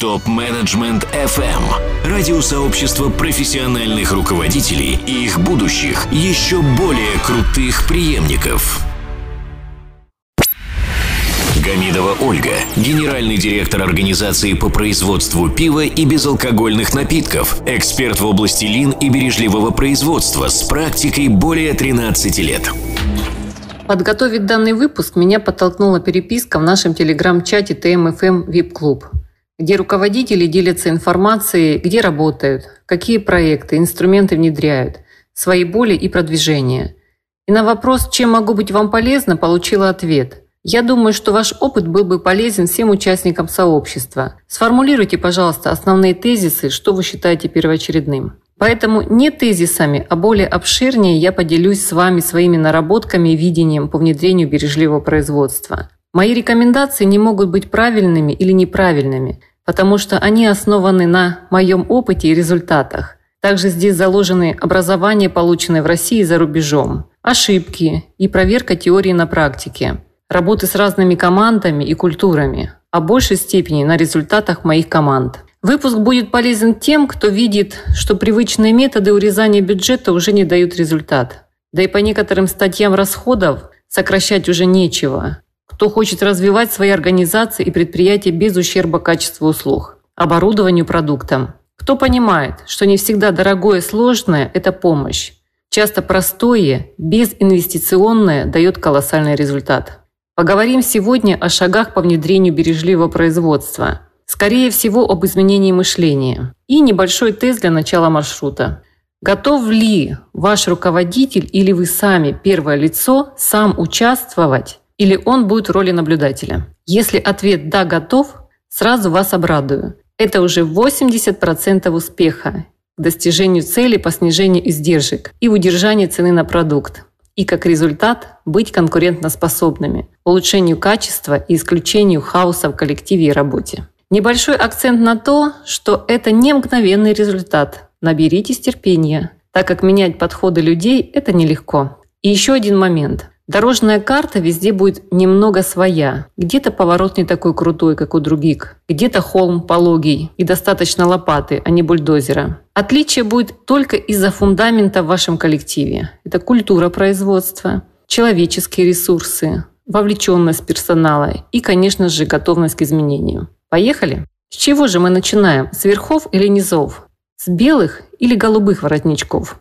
Топ-менеджмент FM. Радиосообщество профессиональных руководителей и их будущих, еще более крутых преемников. Гамидова Ольга, генеральный директор организации по производству пива и безалкогольных напитков, эксперт в области лин и бережливого производства с практикой более 13 лет. Подготовить данный выпуск меня подтолкнула переписка в нашем телеграм-чате ТМФМ VIP Клуб где руководители делятся информацией, где работают, какие проекты, инструменты внедряют, свои боли и продвижения. И на вопрос, чем могу быть вам полезна, получила ответ. Я думаю, что ваш опыт был бы полезен всем участникам сообщества. Сформулируйте, пожалуйста, основные тезисы, что вы считаете первоочередным. Поэтому не тезисами, а более обширнее я поделюсь с вами своими наработками и видением по внедрению бережливого производства. Мои рекомендации не могут быть правильными или неправильными – потому что они основаны на моем опыте и результатах. Также здесь заложены образование, полученное в России и за рубежом, ошибки и проверка теории на практике, работы с разными командами и культурами, а в большей степени на результатах моих команд. Выпуск будет полезен тем, кто видит, что привычные методы урезания бюджета уже не дают результат. Да и по некоторым статьям расходов сокращать уже нечего кто хочет развивать свои организации и предприятия без ущерба качеству услуг, оборудованию продуктам. Кто понимает, что не всегда дорогое и сложное – это помощь. Часто простое, безинвестиционное дает колоссальный результат. Поговорим сегодня о шагах по внедрению бережливого производства. Скорее всего, об изменении мышления. И небольшой тест для начала маршрута. Готов ли ваш руководитель или вы сами, первое лицо, сам участвовать или он будет в роли наблюдателя? Если ответ «да, готов», сразу вас обрадую. Это уже 80% успеха к достижению цели по снижению издержек и удержанию цены на продукт. И как результат быть конкурентоспособными, улучшению качества и исключению хаоса в коллективе и работе. Небольшой акцент на то, что это не мгновенный результат. Наберитесь терпения, так как менять подходы людей – это нелегко. И еще один момент. Дорожная карта везде будет немного своя. Где-то поворот не такой крутой, как у других. Где-то холм пологий и достаточно лопаты, а не бульдозера. Отличие будет только из-за фундамента в вашем коллективе. Это культура производства, человеческие ресурсы, вовлеченность персонала и, конечно же, готовность к изменению. Поехали? С чего же мы начинаем? С верхов или низов? С белых или голубых воротничков?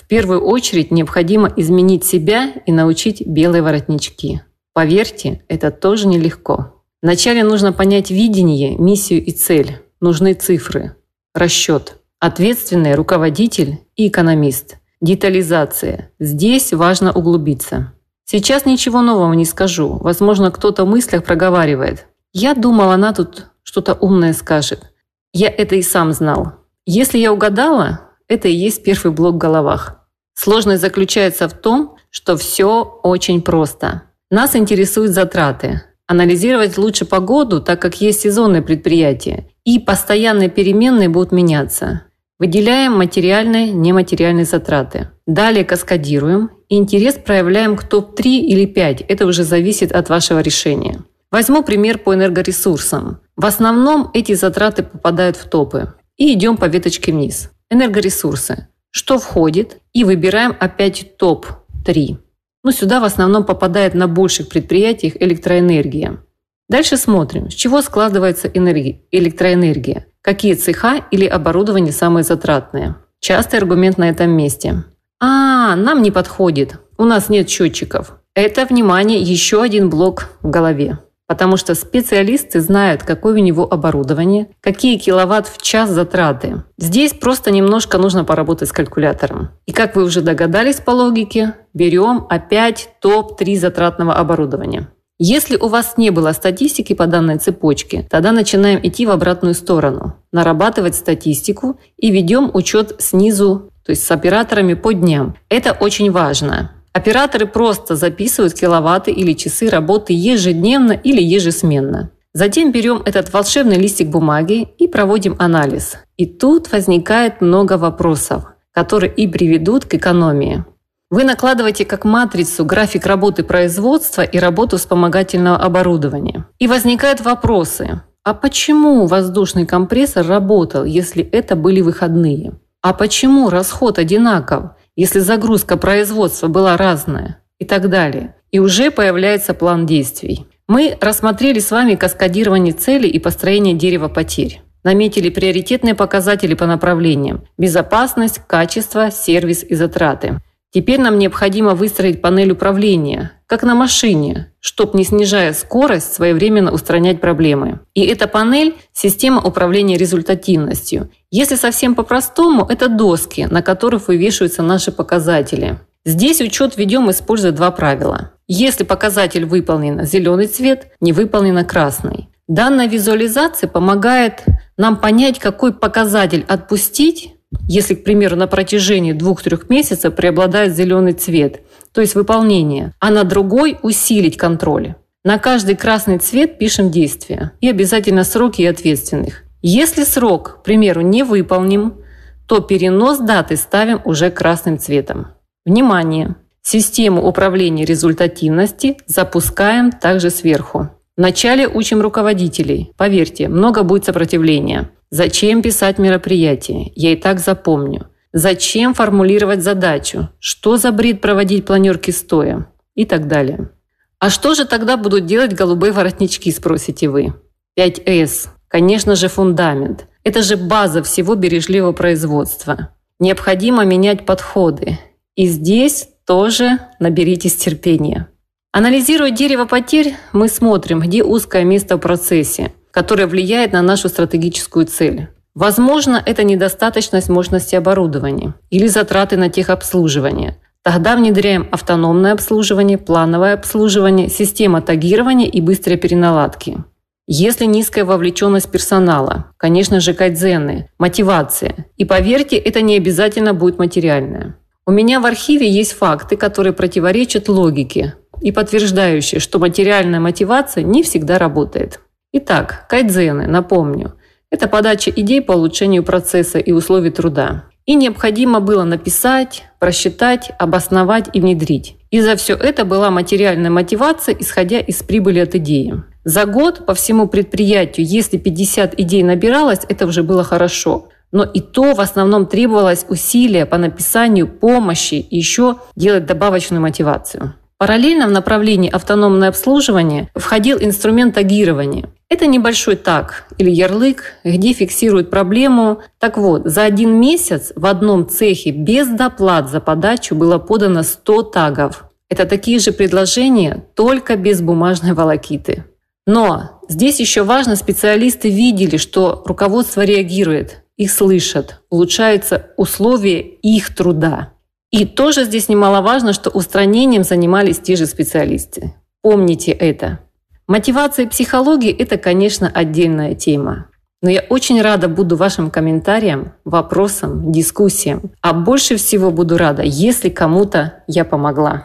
В первую очередь необходимо изменить себя и научить белые воротнички. Поверьте, это тоже нелегко. Вначале нужно понять видение, миссию и цель. Нужны цифры, расчет, ответственный руководитель и экономист. Детализация. Здесь важно углубиться. Сейчас ничего нового не скажу. Возможно, кто-то в мыслях проговаривает. Я думал, она тут что-то умное скажет. Я это и сам знал. Если я угадала, это и есть первый блок в головах. Сложность заключается в том, что все очень просто. Нас интересуют затраты. Анализировать лучше погоду, так как есть сезонные предприятия, и постоянные переменные будут меняться. Выделяем материальные, нематериальные затраты. Далее каскадируем. Интерес проявляем к топ-3 или 5. Это уже зависит от вашего решения. Возьму пример по энергоресурсам. В основном эти затраты попадают в топы. И идем по веточке вниз. Энергоресурсы. Что входит? И выбираем опять топ-3. Ну, сюда в основном попадает на больших предприятиях электроэнергия. Дальше смотрим, с чего складывается энергия, электроэнергия. Какие цеха или оборудование самые затратные. Частый аргумент на этом месте. А, нам не подходит. У нас нет счетчиков. Это, внимание, еще один блок в голове потому что специалисты знают, какое у него оборудование, какие киловатт в час затраты. Здесь просто немножко нужно поработать с калькулятором. И как вы уже догадались по логике, берем опять топ-3 затратного оборудования. Если у вас не было статистики по данной цепочке, тогда начинаем идти в обратную сторону, нарабатывать статистику и ведем учет снизу, то есть с операторами по дням. Это очень важно. Операторы просто записывают киловатты или часы работы ежедневно или ежесменно. Затем берем этот волшебный листик бумаги и проводим анализ. И тут возникает много вопросов, которые и приведут к экономии. Вы накладываете как матрицу график работы производства и работу вспомогательного оборудования. И возникают вопросы. А почему воздушный компрессор работал, если это были выходные? А почему расход одинаков, если загрузка производства была разная? И так далее. И уже появляется план действий. Мы рассмотрели с вами каскадирование целей и построение дерева потерь. Наметили приоритетные показатели по направлениям – безопасность, качество, сервис и затраты. Теперь нам необходимо выстроить панель управления, как на машине, чтобы, не снижая скорость, своевременно устранять проблемы. И эта панель – система управления результативностью. Если совсем по-простому, это доски, на которых вывешиваются наши показатели. Здесь учет ведем, используя два правила. Если показатель выполнен зеленый цвет, не выполнена красный. Данная визуализация помогает нам понять, какой показатель отпустить, если, к примеру, на протяжении двух-трех месяцев преобладает зеленый цвет, то есть выполнение, а на другой усилить контроль. На каждый красный цвет пишем действия и обязательно сроки и ответственных. Если срок, к примеру, не выполним, то перенос даты ставим уже красным цветом. Внимание! Систему управления результативности запускаем также сверху. Вначале учим руководителей. Поверьте, много будет сопротивления. Зачем писать мероприятие? Я и так запомню. Зачем формулировать задачу? Что за бред проводить планерки стоя? И так далее. А что же тогда будут делать голубые воротнички, спросите вы? 5С. Конечно же, фундамент. Это же база всего бережливого производства. Необходимо менять подходы. И здесь тоже наберитесь терпения. Анализируя дерево потерь, мы смотрим, где узкое место в процессе, которое влияет на нашу стратегическую цель. Возможно, это недостаточность мощности оборудования или затраты на техобслуживание. Тогда внедряем автономное обслуживание, плановое обслуживание, система тагирования и быстрой переналадки. Если низкая вовлеченность персонала, конечно же, кайдзены, мотивация. И поверьте, это не обязательно будет материальное. У меня в архиве есть факты, которые противоречат логике и подтверждающие, что материальная мотивация не всегда работает. Итак, кайдзены, напомню, это подача идей по улучшению процесса и условий труда. И необходимо было написать, просчитать, обосновать и внедрить. И за все это была материальная мотивация, исходя из прибыли от идеи. За год по всему предприятию, если 50 идей набиралось, это уже было хорошо. Но и то в основном требовалось усилия по написанию помощи и еще делать добавочную мотивацию. Параллельно в направлении автономное обслуживание входил инструмент тагирования. Это небольшой таг или ярлык, где фиксируют проблему. Так вот, за один месяц в одном цехе без доплат за подачу было подано 100 тагов. Это такие же предложения, только без бумажной волокиты. Но здесь еще важно, специалисты видели, что руководство реагирует, их слышат, улучшаются условия их труда. И тоже здесь немаловажно, что устранением занимались те же специалисты. Помните это. Мотивация и психология – это, конечно, отдельная тема. Но я очень рада буду вашим комментариям, вопросам, дискуссиям. А больше всего буду рада, если кому-то я помогла.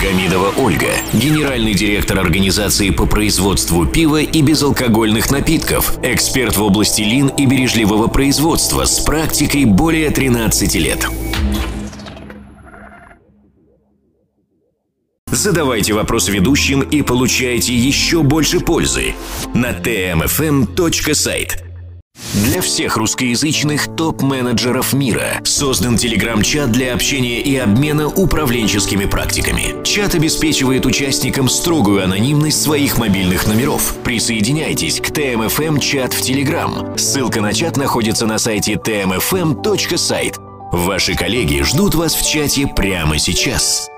Гамидова Ольга, генеральный директор организации по производству пива и безалкогольных напитков, эксперт в области лин и бережливого производства с практикой более 13 лет. Задавайте вопрос ведущим и получайте еще больше пользы на tmfm.site. Для всех русскоязычных топ-менеджеров мира создан телеграм-чат для общения и обмена управленческими практиками. Чат обеспечивает участникам строгую анонимность своих мобильных номеров. Присоединяйтесь к ТМФМ чат в Телеграм. Ссылка на чат находится на сайте tmfm.site. Ваши коллеги ждут вас в чате прямо сейчас.